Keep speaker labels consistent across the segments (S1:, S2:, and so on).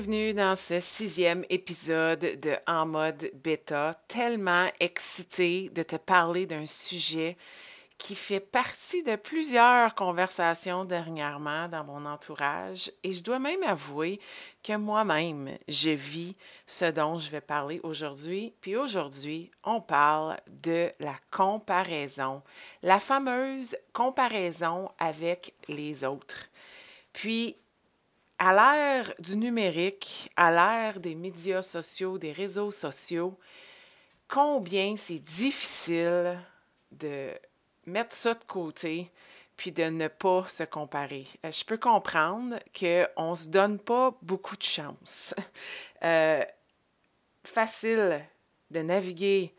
S1: Bienvenue dans ce sixième épisode de En mode bêta. Tellement excité de te parler d'un sujet qui fait partie de plusieurs conversations dernièrement dans mon entourage et je dois même avouer que moi-même, je vis ce dont je vais parler aujourd'hui. Puis aujourd'hui, on parle de la comparaison, la fameuse comparaison avec les autres. Puis, à l'ère du numérique, à l'ère des médias sociaux, des réseaux sociaux, combien c'est difficile de mettre ça de côté puis de ne pas se comparer. Euh, je peux comprendre qu'on ne se donne pas beaucoup de chance. Euh, facile de naviguer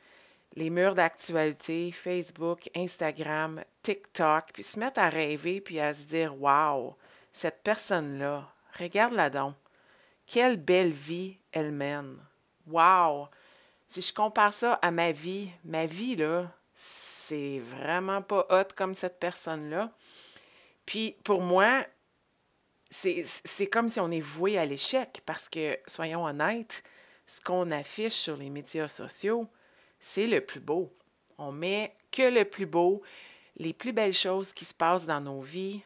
S1: les murs d'actualité, Facebook, Instagram, TikTok, puis se mettre à rêver, puis à se dire Wow, cette personne-là, regarde-la donc. Quelle belle vie elle mène. Wow! Si je compare ça à ma vie, ma vie, là, c'est vraiment pas hot comme cette personne-là. Puis pour moi, c'est comme si on est voué à l'échec parce que, soyons honnêtes, ce qu'on affiche sur les médias sociaux, c'est le plus beau. On met que le plus beau, les plus belles choses qui se passent dans nos vies.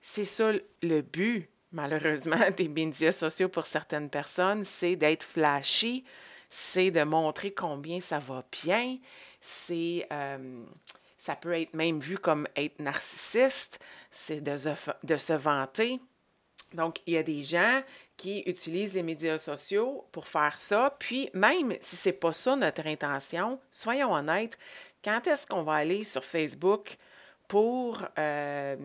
S1: C'est ça le but, malheureusement, des médias sociaux pour certaines personnes, c'est d'être flashy, c'est de montrer combien ça va bien, c'est euh, ça peut être même vu comme être narcissiste, c'est de se, vanter. Donc, il y a des gens qui utilisent les médias sociaux pour faire ça. Puis, même si ce n'est pas ça notre intention, soyons honnêtes, quand est-ce qu'on va aller sur Facebook pour euh,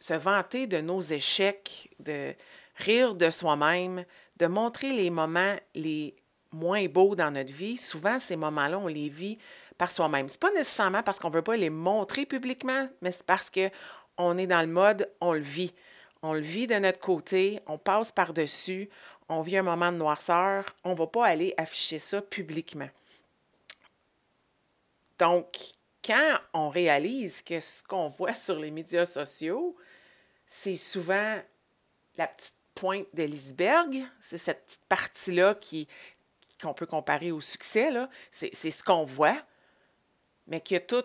S1: se vanter de nos échecs, de rire de soi-même, de montrer les moments les moins beaux dans notre vie? Souvent, ces moments-là, on les vit par soi-même. C'est pas nécessairement parce qu'on veut pas les montrer publiquement, mais c'est parce que on est dans le mode on le vit. On le vit de notre côté, on passe par-dessus, on vit un moment de noirceur, on ne va pas aller afficher ça publiquement. Donc, quand on réalise que ce qu'on voit sur les médias sociaux, c'est souvent la petite pointe de l'iceberg, c'est cette petite partie-là qui, qu'on peut comparer au succès, c'est, c'est ce qu'on voit, mais qu'il y a tout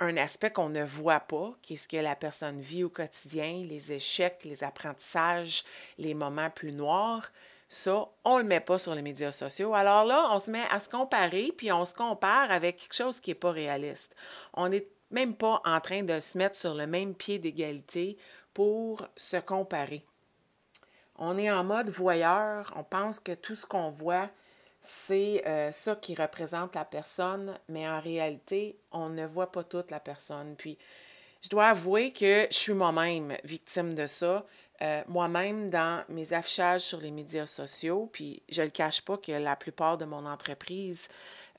S1: un aspect qu'on ne voit pas, qui est ce que la personne vit au quotidien, les échecs, les apprentissages, les moments plus noirs. Ça, on ne le met pas sur les médias sociaux. Alors là, on se met à se comparer, puis on se compare avec quelque chose qui n'est pas réaliste. On n'est même pas en train de se mettre sur le même pied d'égalité pour se comparer. On est en mode voyeur, on pense que tout ce qu'on voit, c'est euh, ça qui représente la personne, mais en réalité, on ne voit pas toute la personne. Puis, je dois avouer que je suis moi-même victime de ça. Euh, moi-même, dans mes affichages sur les médias sociaux, puis je ne le cache pas que la plupart de mon entreprise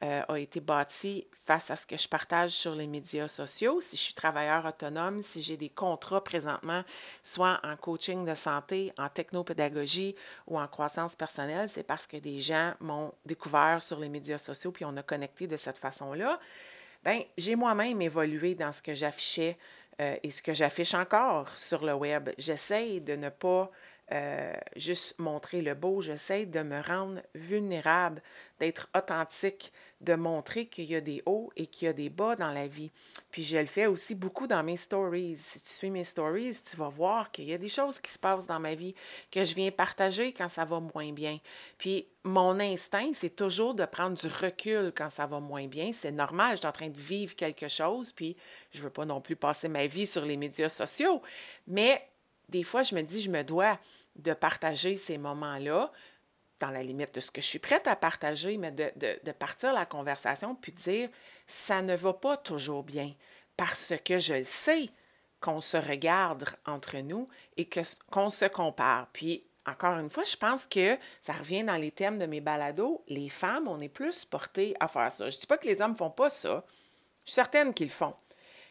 S1: euh, a été bâti face à ce que je partage sur les médias sociaux. Si je suis travailleur autonome, si j'ai des contrats présentement, soit en coaching de santé, en technopédagogie ou en croissance personnelle, c'est parce que des gens m'ont découvert sur les médias sociaux puis on a connecté de cette façon-là. Bien, j'ai moi-même évolué dans ce que j'affichais euh, et ce que j'affiche encore sur le web. J'essaie de ne pas euh, juste montrer le beau, j'essaie de me rendre vulnérable, d'être authentique, de montrer qu'il y a des hauts et qu'il y a des bas dans la vie. Puis je le fais aussi beaucoup dans mes stories. Si tu suis mes stories, tu vas voir qu'il y a des choses qui se passent dans ma vie que je viens partager quand ça va moins bien. Puis mon instinct, c'est toujours de prendre du recul quand ça va moins bien. C'est normal, je suis en train de vivre quelque chose, puis je ne veux pas non plus passer ma vie sur les médias sociaux. Mais des fois, je me dis, je me dois de partager ces moments-là dans la limite de ce que je suis prête à partager, mais de, partir la conversation puis dire, ça ne va pas toujours bien. parce que je sais qu'on se regarde entre nous et qu'on se compare. Puis, encore une fois, je pense que ça revient dans les thèmes de mes balados. Les femmes, on est plus portées à faire ça. Je ne dis pas que les hommes ne font pas ça. Je suis certaine qu'ils le font.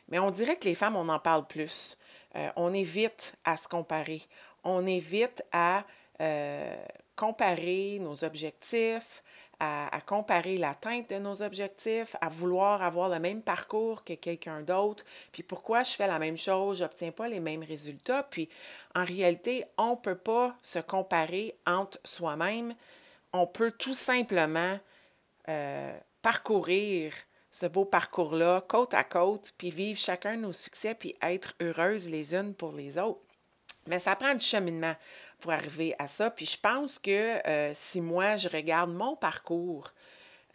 S1: Mais on dirait que les femmes, on en parle plus. Euh, on évite à se comparer. On évite à euh, comparer nos objectifs, à, comparer l'atteinte de nos objectifs, à vouloir avoir le même parcours que quelqu'un d'autre. Puis pourquoi je fais la même chose, je n'obtiens pas les mêmes résultats. Puis en réalité, on ne peut pas se comparer entre soi-même. On peut tout simplement euh, parcourir ce beau parcours-là côte à côte, puis vivre chacun nos succès, puis être heureuses les unes pour les autres. Mais ça prend du cheminement pour arriver à ça. Puis je pense que euh, si moi, je regarde mon parcours,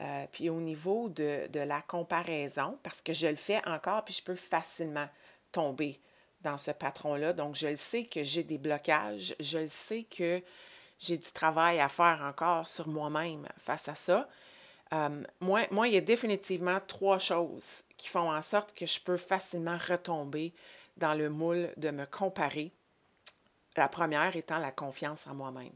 S1: euh, puis au niveau de, de, la comparaison, parce que je le fais encore, puis je peux facilement tomber dans ce patron-là. Donc, je le sais que j'ai des blocages, je le sais que j'ai du travail à faire encore sur moi-même face à ça. Euh, moi, moi, il y a définitivement trois choses qui font en sorte que je peux facilement retomber dans le moule de me comparer la première étant la confiance en moi-même.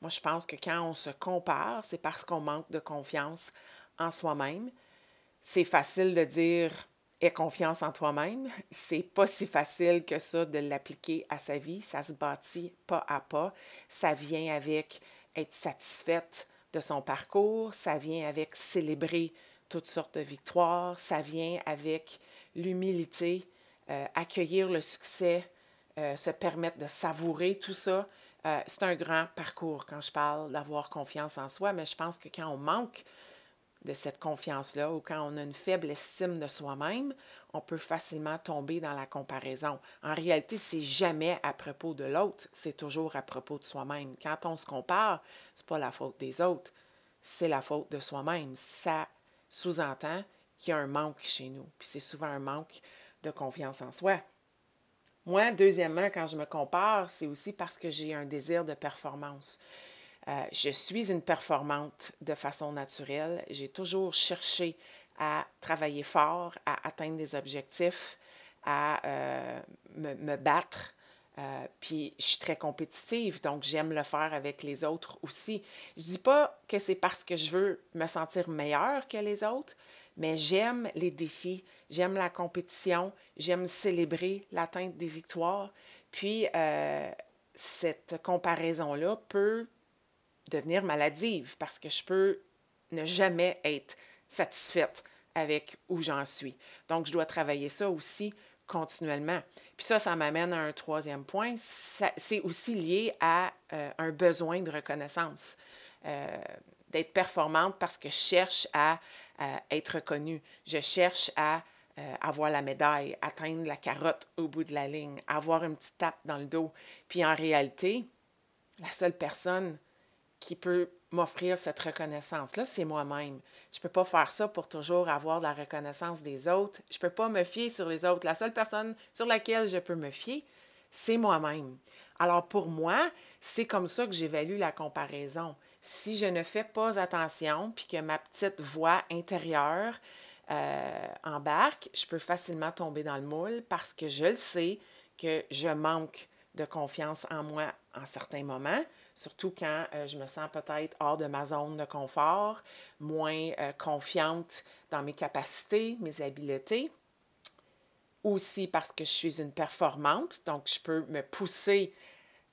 S1: Moi, je pense que quand on se compare, c'est parce qu'on manque de confiance en soi-même. C'est facile de dire aie confiance en toi-même. C'est pas si facile que ça de l'appliquer à sa vie. Ça se bâtit pas à pas. Ça vient avec être satisfaite de son parcours. Ça vient avec célébrer toutes sortes de victoires. Ça vient avec l'humilité, euh, accueillir le succès, euh, se permettre de savourer tout ça. Euh, c'est un grand parcours quand je parle d'avoir confiance en soi, mais je pense que quand on manque de cette confiance-là ou quand on a une faible estime de soi-même, on peut facilement tomber dans la comparaison. En réalité, c'est jamais à propos de l'autre, c'est toujours à propos de soi-même. Quand on se compare, c'est pas la faute des autres, c'est la faute de soi-même. Ça sous-entend qu'il y a un manque chez nous, puis c'est souvent un manque de confiance en soi. Moi, deuxièmement, quand je me compare, c'est aussi parce que j'ai un désir de performance. Euh, je suis une performante de façon naturelle. J'ai toujours cherché à travailler fort, à atteindre des objectifs, à euh, me, battre. Euh, puis je suis très compétitive, donc j'aime le faire avec les autres aussi. Je dis pas que c'est parce que je veux me sentir meilleure que les autres, mais j'aime les défis, j'aime la compétition, j'aime célébrer l'atteinte des victoires. Puis, cette comparaison-là peut devenir maladive parce que je peux ne jamais être satisfaite avec où j'en suis. Donc, je dois travailler ça aussi continuellement. Puis ça, ça m'amène à un troisième point. C'est aussi lié à euh, un besoin de reconnaissance, euh, d'être performante parce que je cherche à être reconnue. Je cherche à euh, avoir la médaille, atteindre la carotte au bout de la ligne, avoir une petite tape dans le dos. Puis en réalité, la seule personne qui peut m'offrir cette reconnaissance-là, c'est moi-même. Je ne peux pas faire ça pour toujours avoir la reconnaissance des autres. Je ne peux pas me fier sur les autres. La seule personne sur laquelle je peux me fier, c'est moi-même. Alors pour moi, c'est comme ça que j'évalue la comparaison si je ne fais pas attention, puis que ma petite voix intérieure euh, embarque, je peux facilement tomber dans le moule parce que je le sais que je manque de confiance en moi en certains moments, surtout quand euh, je me sens peut-être hors de ma zone de confort, moins euh, confiante dans mes capacités, mes habiletés. Aussi parce que je suis une performante, donc je peux me pousser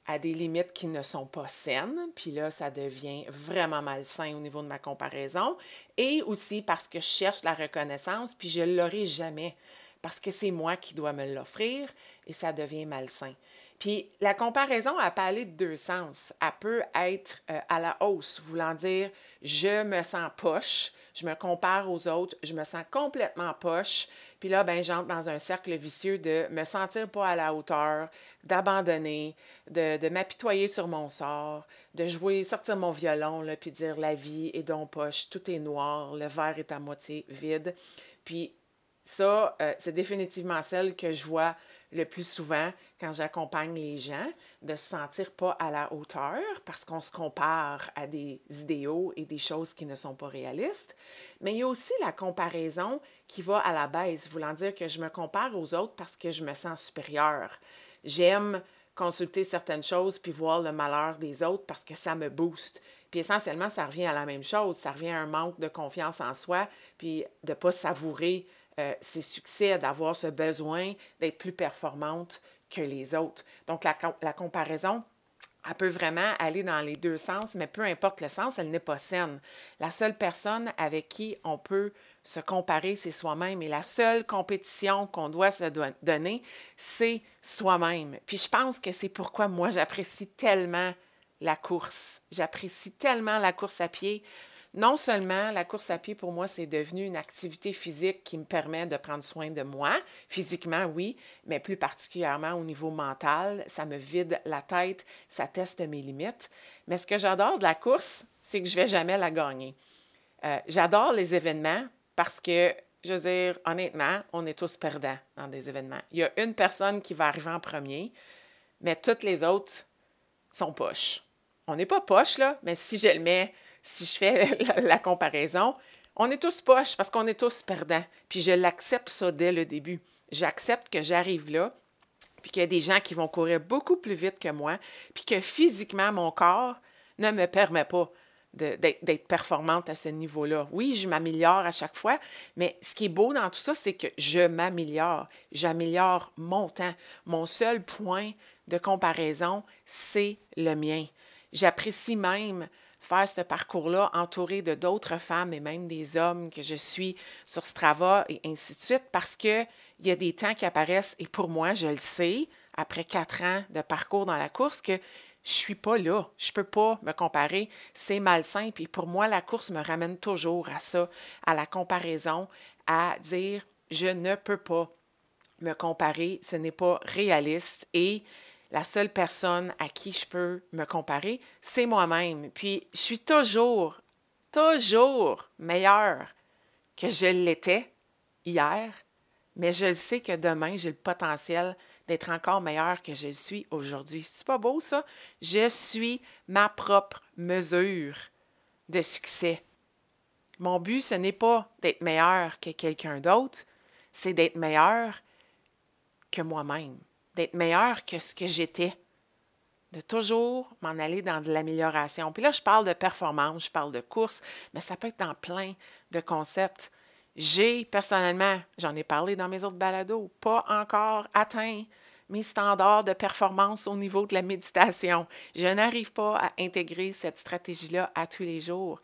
S1: à des limites qui ne sont pas saines, puis là, ça devient vraiment malsain au niveau de ma comparaison, et aussi parce que je cherche la reconnaissance, puis je ne l'aurai jamais, parce que c'est moi qui dois me l'offrir, et ça devient malsain. Puis la comparaison, elle peut aller de deux sens. Elle peut être euh, à la hausse, voulant dire je me sens poche, je me compare aux autres, je me sens complètement poche. Puis là, ben, j'entre dans un cercle vicieux de me sentir pas à la hauteur, d'abandonner, de, de m'apitoyer sur mon sort, de jouer, sortir mon violon, là, puis dire la vie est donc poche, tout est noir, le verre est à moitié vide. Puis ça, euh, c'est définitivement celle que je vois le plus souvent quand j'accompagne les gens de se sentir pas à la hauteur parce qu'on se compare à des idéaux et des choses qui ne sont pas réalistes. Mais il y a aussi la comparaison qui va à la baisse, voulant dire que je me compare aux autres parce que je me sens supérieure. J'aime consulter certaines choses puis voir le malheur des autres parce que ça me booste. Puis essentiellement, ça revient à la même chose. Ça revient à un manque de confiance en soi, puis de ne pas savourer euh, ses succès, d'avoir ce besoin d'être plus performante que les autres. Donc, la, la comparaison, elle peut vraiment aller dans les deux sens, mais peu importe le sens, elle n'est pas saine. La seule personne avec qui on peut se comparer, c'est soi-même. Et la seule compétition qu'on doit se donner, c'est soi-même. Puis je pense que c'est pourquoi moi, j'apprécie tellement la course. J'apprécie tellement la course à pied. Non seulement la course à pied, pour moi, c'est devenu une activité physique qui me permet de prendre soin de moi, physiquement, oui, mais plus particulièrement au niveau mental. Ça me vide la tête, ça teste mes limites. Mais ce que j'adore de la course, c'est que je ne vais jamais la gagner. Euh, j'adore les événements parce que, je veux dire, honnêtement, on est tous perdants dans des événements. Il y a une personne qui va arriver en premier, mais toutes les autres sont poches. On n'est pas poche, là, mais si je le mets, si je fais la, comparaison, on est tous poches parce qu'on est tous perdants. Puis je l'accepte ça dès le début. J'accepte que j'arrive là, puis qu'il y a des gens qui vont courir beaucoup plus vite que moi, puis que physiquement, mon corps ne me permet pas d'être performante à ce niveau-là. Oui, je m'améliore à chaque fois, mais ce qui est beau dans tout ça, c'est que je m'améliore. J'améliore mon temps. Mon seul point de comparaison, c'est le mien. J'apprécie même faire ce parcours-là entouré de d'autres femmes et même des hommes que je suis sur Strava et ainsi de suite parce qu'il y a des temps qui apparaissent et pour moi, je le sais, après quatre ans de parcours dans la course, que je suis pas là. Je peux pas me comparer. C'est malsain. Puis pour moi, la course me ramène toujours à ça, à la comparaison, à dire je ne peux pas me comparer. Ce n'est pas réaliste. Et la seule personne à qui je peux me comparer, c'est moi-même. Puis je suis toujours, toujours meilleure que je l'étais hier, mais je sais que demain, j'ai le potentiel d'être encore meilleure que je suis aujourd'hui. C'est pas beau ça? Je suis ma propre mesure de succès. Mon but, ce n'est pas d'être meilleur que quelqu'un d'autre, c'est d'être meilleur que moi-même, d'être meilleur que ce que j'étais, de toujours m'en aller dans de l'amélioration. Puis là, je parle de performance, je parle de course, mais ça peut être dans plein de concepts. J'ai personnellement, j'en ai parlé dans mes autres balados, pas encore atteint mes standards de performance au niveau de la méditation. Je n'arrive pas à intégrer cette stratégie-là à tous les jours.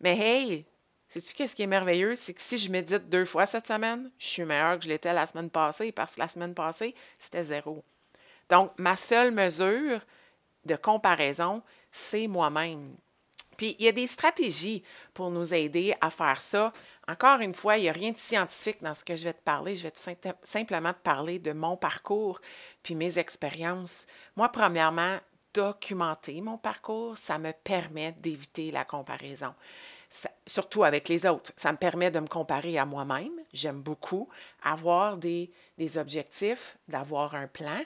S1: Mais hey, sais-tu qu'est-ce qui est merveilleux? C'est que si je médite deux fois cette semaine, je suis meilleure que je l'étais la semaine passée parce que la semaine passée, c'était zéro. Donc, ma seule mesure de comparaison, c'est moi-même. Puis, il y a des stratégies pour nous aider à faire ça. Encore une fois, il n'y a rien de scientifique dans ce que je vais te parler. Je vais tout simplement te parler de mon parcours puis mes expériences. Moi, premièrement, documenter mon parcours, ça me permet d'éviter la comparaison. surtout avec les autres. Ça me permet de me comparer à moi-même. J'aime beaucoup avoir des, objectifs, d'avoir un plan,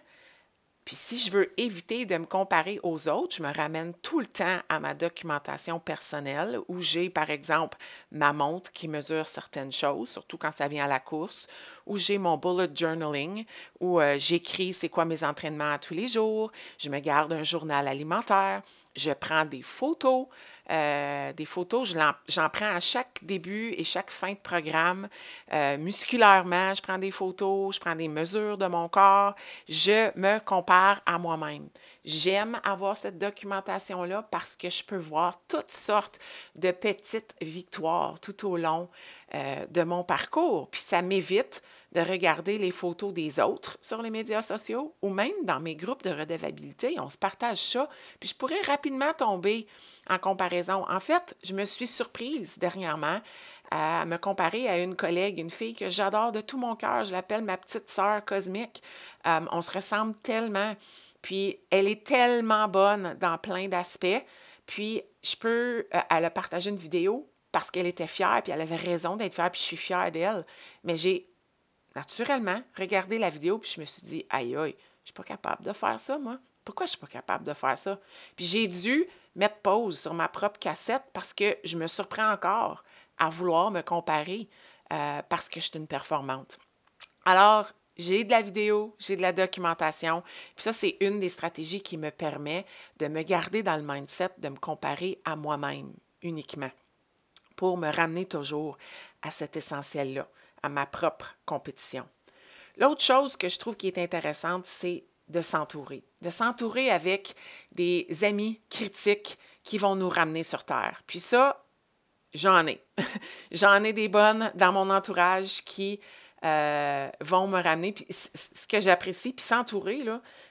S1: puis si je veux éviter de me comparer aux autres, je me ramène tout le temps à ma documentation personnelle où j'ai, par exemple, ma montre qui mesure certaines choses, surtout quand ça vient à la course, où j'ai mon bullet journaling, où euh, j'écris c'est quoi mes entraînements tous les jours, je me garde un journal alimentaire, je prends des photos, euh, des photos, j'en prends à chaque début et chaque fin de programme. Euh, musculairement, je prends des photos, je prends des mesures de mon corps, je me compare à moi-même. J'aime avoir cette documentation-là parce que je peux voir toutes sortes de petites victoires tout au long euh, de mon parcours. Puis ça m'évite de regarder les photos des autres sur les médias sociaux ou même dans mes groupes de redevabilité. On se partage ça. Puis je pourrais rapidement tomber en comparaison. En fait, je me suis surprise dernièrement à me comparer à une collègue, une fille que j'adore de tout mon cœur. Je l'appelle ma petite sœur cosmique. Euh, on se ressemble tellement. Puis elle est tellement bonne dans plein d'aspects. Puis je peux, euh, elle a partagé une vidéo parce qu'elle était fière, puis elle avait raison d'être fière, puis je suis fière d'elle. Mais j'ai naturellement regardé la vidéo, puis je me suis dit, aïe, aïe, je suis pas capable de faire ça, moi. Pourquoi je suis pas capable de faire ça? Puis j'ai dû mettre pause sur ma propre cassette parce que je me surprends encore à vouloir me comparer euh, parce que je suis une performante. Alors, j'ai de la vidéo, j'ai de la documentation. Puis ça, c'est une des stratégies qui me permet de me garder dans le mindset de me comparer à moi-même uniquement pour me ramener toujours à cet essentiel-là, à ma propre compétition. L'autre chose que je trouve qui est intéressante, c'est de s'entourer, de s'entourer avec des amis critiques qui vont nous ramener sur Terre. Puis ça, j'en ai. j'en ai des bonnes dans mon entourage qui euh, vont me ramener. Ce que j'apprécie, puis s'entourer,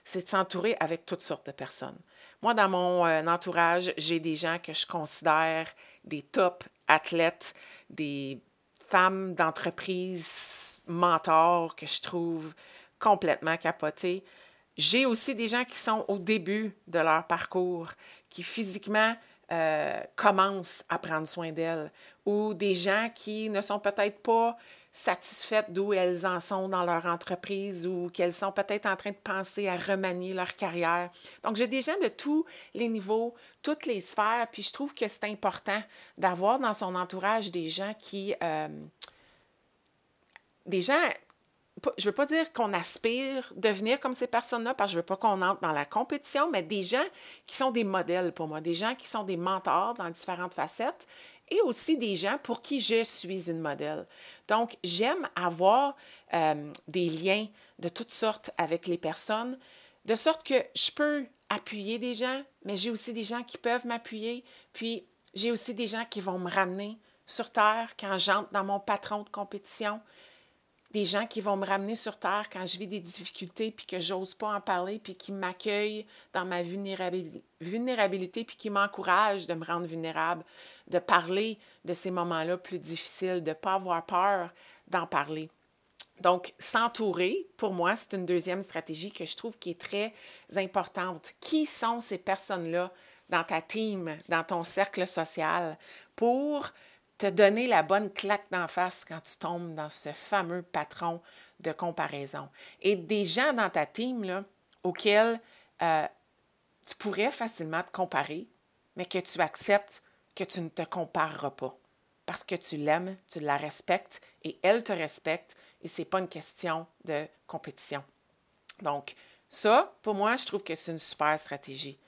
S1: c'est de s'entourer avec toutes sortes de personnes. Moi, dans mon euh, entourage, j'ai des gens que je considère des top athlètes, des femmes d'entreprise mentors que je trouve complètement capotées. J'ai aussi des gens qui sont au début de leur parcours, qui physiquement euh, commencent à prendre soin d'elles, ou des gens qui ne sont peut-être pas satisfaites d'où elles en sont dans leur entreprise ou qu'elles sont peut-être en train de penser à remanier leur carrière. Donc, j'ai des gens de tous les niveaux, toutes les sphères, puis je trouve que c'est important d'avoir dans son entourage des gens qui... Euh, des gens je veux pas dire qu'on aspire devenir comme ces personnes-là, parce que je veux pas qu'on entre dans la compétition, mais des gens qui sont des modèles pour moi, des gens qui sont des mentors dans différentes facettes et aussi des gens pour qui je suis une modèle. Donc, j'aime avoir euh, des liens de toutes sortes avec les personnes, de sorte que je peux appuyer des gens, mais j'ai aussi des gens qui peuvent m'appuyer, puis j'ai aussi des gens qui vont me ramener sur Terre quand j'entre dans mon patron de compétition des gens qui vont me ramener sur terre quand je vis des difficultés puis que j'ose pas en parler puis qui m'accueillent dans ma vulnérabilité puis qui m'encouragent de me rendre vulnérable, de parler de ces moments-là plus difficiles, de ne pas avoir peur d'en parler. Donc, s'entourer, pour moi, c'est une deuxième stratégie que je trouve qui est très importante. Qui sont ces personnes-là dans ta team, dans ton cercle social pour te donner la bonne claque d'en face quand tu tombes dans ce fameux patron de comparaison. Et des gens dans ta team là, auxquels euh, tu pourrais facilement te comparer, mais que tu acceptes que tu ne te compareras pas. Parce que tu l'aimes, tu la respectes et elle te respecte et ce n'est pas une question de compétition. Donc, ça, pour moi, je trouve que c'est une super stratégie.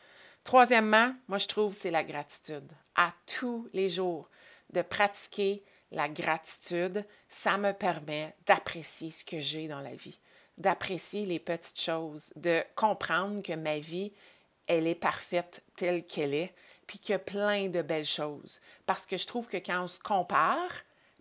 S1: Troisièmement, moi, je trouve c'est la gratitude. À tous les jours, de pratiquer la gratitude, ça me permet d'apprécier ce que j'ai dans la vie, d'apprécier les petites choses, de comprendre que ma vie, elle est parfaite telle qu'elle est, puis qu'il y a plein de belles choses. Parce que je trouve que quand on se compare,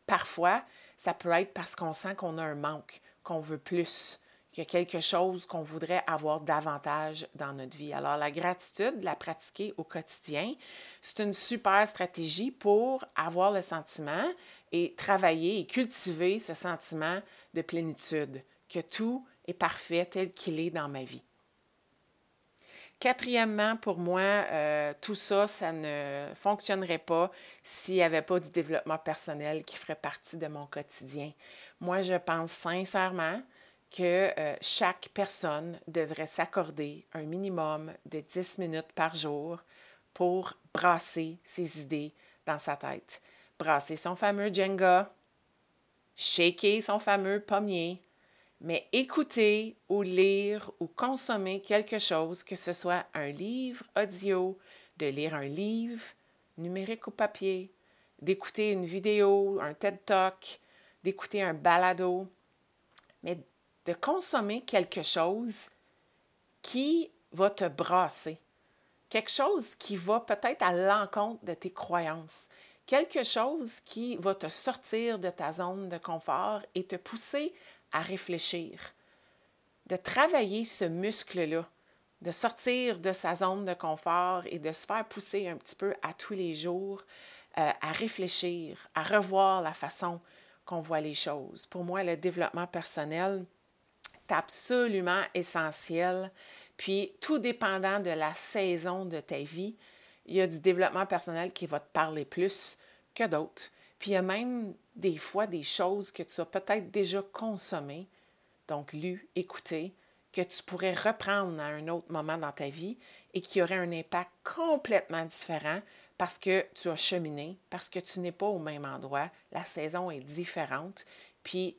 S1: parfois, ça peut être parce qu'on sent qu'on a un manque, qu'on veut plus, qu'il y a quelque chose qu'on voudrait avoir davantage dans notre vie. Alors, la gratitude, la pratiquer au quotidien, c'est une super stratégie pour avoir le sentiment et travailler et cultiver ce sentiment de plénitude, que tout est parfait tel qu'il est dans ma vie. Quatrièmement, pour moi, euh, tout ça, ça ne fonctionnerait pas s'il n'y avait pas du développement personnel qui ferait partie de mon quotidien. Moi, je pense sincèrement que euh, chaque personne devrait s'accorder un minimum de 10 minutes par jour pour brasser ses idées dans sa tête. Brasser son fameux Jenga, shaker son fameux pommier, mais écouter ou lire ou consommer quelque chose, que ce soit un livre audio, de lire un livre numérique ou papier, d'écouter une vidéo, un TED Talk, d'écouter un balado, mais de consommer quelque chose qui va te brasser, quelque chose qui va peut-être à l'encontre de tes croyances, quelque chose qui va te sortir de ta zone de confort et te pousser à réfléchir, de travailler ce muscle-là, de sortir de sa zone de confort et de se faire pousser un petit peu à tous les jours euh, à réfléchir, à revoir la façon qu'on voit les choses. Pour moi, le développement personnel, absolument essentiel. Puis, tout dépendant de la saison de ta vie, il y a du développement personnel qui va te parler plus que d'autres. Puis il y a même des fois des choses que tu as peut-être déjà consommées, donc lues, écoutées, que tu pourrais reprendre à un autre moment dans ta vie et qui aurait un impact complètement différent parce que tu as cheminé, parce que tu n'es pas au même endroit, la saison est différente, puis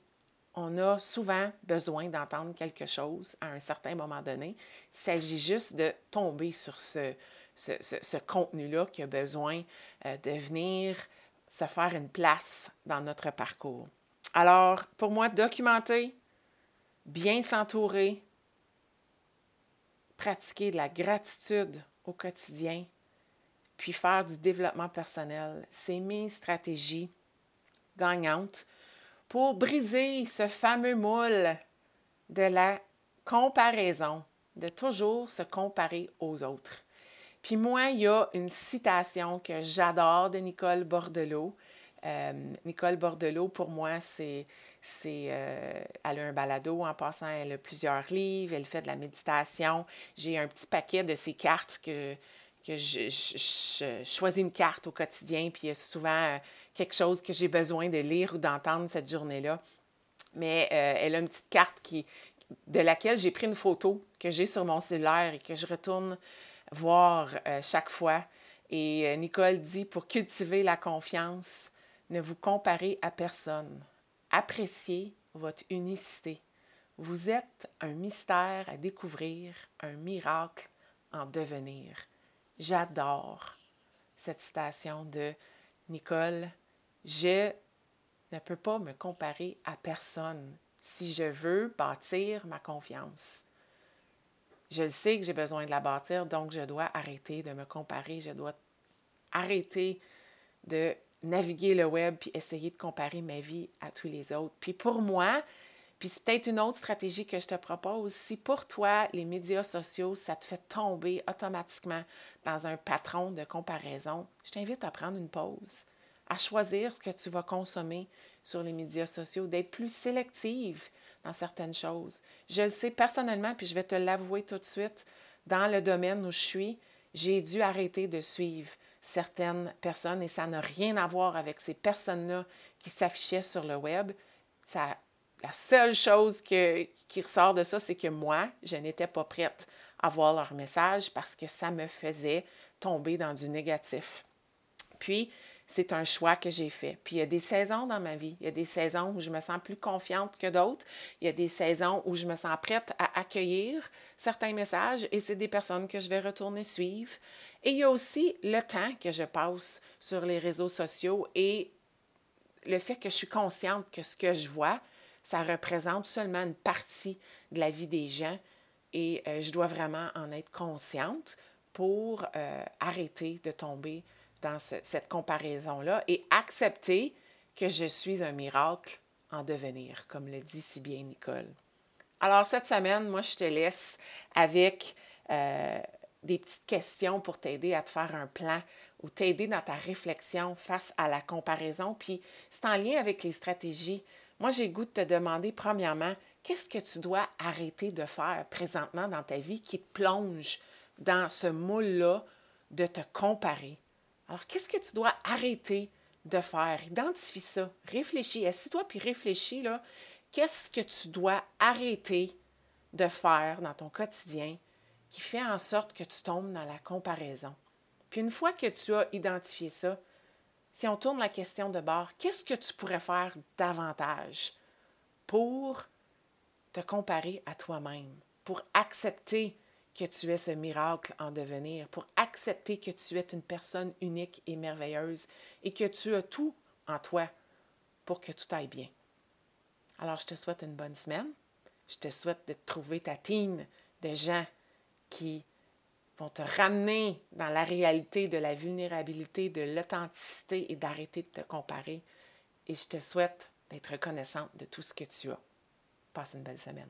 S1: on a souvent besoin d'entendre quelque chose à un certain moment donné. Il s'agit juste de tomber sur ce, ce, contenu-là qui a besoin euh, de venir se faire une place dans notre parcours. Alors, pour moi, documenter, bien s'entourer, pratiquer de la gratitude au quotidien, puis faire du développement personnel, c'est mes stratégies gagnantes pour briser ce fameux moule de la comparaison, de toujours se comparer aux autres. Puis moi, il y a une citation que j'adore de Nicole Bordelot. Euh, Nicole Bordelot, pour moi, c'est, c'est euh, elle a un balado en passant, elle a plusieurs livres, elle fait de la méditation. J'ai un petit paquet de ses cartes que, que je, choisis une carte au quotidien, puis il y a souvent euh, quelque chose que j'ai besoin de lire ou d'entendre cette journée-là. Mais elle a une petite carte qui, de laquelle j'ai pris une photo que j'ai sur mon cellulaire et que je retourne voir euh, chaque fois. Et euh, Nicole dit, pour cultiver la confiance, ne vous comparez à personne. Appréciez votre unicité. Vous êtes un mystère à découvrir, un miracle en devenir. J'adore cette citation de Nicole. Je ne peux pas me comparer à personne si je veux bâtir ma confiance. Je le sais que j'ai besoin de la bâtir, donc je dois arrêter de me comparer, je dois arrêter de naviguer le web puis essayer de comparer ma vie à tous les autres. Puis pour moi, puis c'est peut-être une autre stratégie que je te propose. Si pour toi, les médias sociaux, ça te fait tomber automatiquement dans un patron de comparaison, je t'invite à prendre une pause, à choisir ce que tu vas consommer sur les médias sociaux, d'être plus sélective, dans certaines choses. Je le sais personnellement, puis je vais te l'avouer tout de suite, dans le domaine où je suis, j'ai dû arrêter de suivre certaines personnes et ça n'a rien à voir avec ces personnes-là qui s'affichaient sur le web. Ça, la seule chose que, qui ressort de ça, c'est que moi, je n'étais pas prête à voir leur message parce que ça me faisait tomber dans du négatif. Puis, c'est un choix que j'ai fait. Puis il y a des saisons dans ma vie. Il y a des saisons où je me sens plus confiante que d'autres. Il y a des saisons où je me sens prête à accueillir certains messages et c'est des personnes que je vais retourner suivre. Et il y a aussi le temps que je passe sur les réseaux sociaux et le fait que je suis consciente que ce que je vois, ça représente seulement une partie de la vie des gens et euh, je dois vraiment en être consciente pour euh, arrêter de tomber dans cette comparaison-là et accepter que je suis un miracle en devenir, comme le dit si bien Nicole. Alors cette semaine, moi, je te laisse avec euh, des petites questions pour t'aider à te faire un plan ou t'aider dans ta réflexion face à la comparaison. Puis c'est en lien avec les stratégies. Moi, j'ai goût de te demander, premièrement, qu'est-ce que tu dois arrêter de faire présentement dans ta vie qui te plonge dans ce moule-là de te comparer? Alors, qu'est-ce que tu dois arrêter de faire? Identifie ça, réfléchis, assis-toi puis réfléchis, qu'est-ce que tu dois arrêter de faire dans ton quotidien qui fait en sorte que tu tombes dans la comparaison? Puis une fois que tu as identifié ça, si on tourne la question de bord, qu'est-ce que tu pourrais faire davantage pour te comparer à toi-même, pour accepter que tu es ce miracle en devenir, pour accepter que tu es une personne unique et merveilleuse et que tu as tout en toi pour que tout aille bien. Alors, je te souhaite une bonne semaine. Je te souhaite de trouver ta team de gens qui vont te ramener dans la réalité de la vulnérabilité, de l'authenticité et d'arrêter de te comparer. Et je te souhaite d'être reconnaissante de tout ce que tu as. Passe une belle semaine.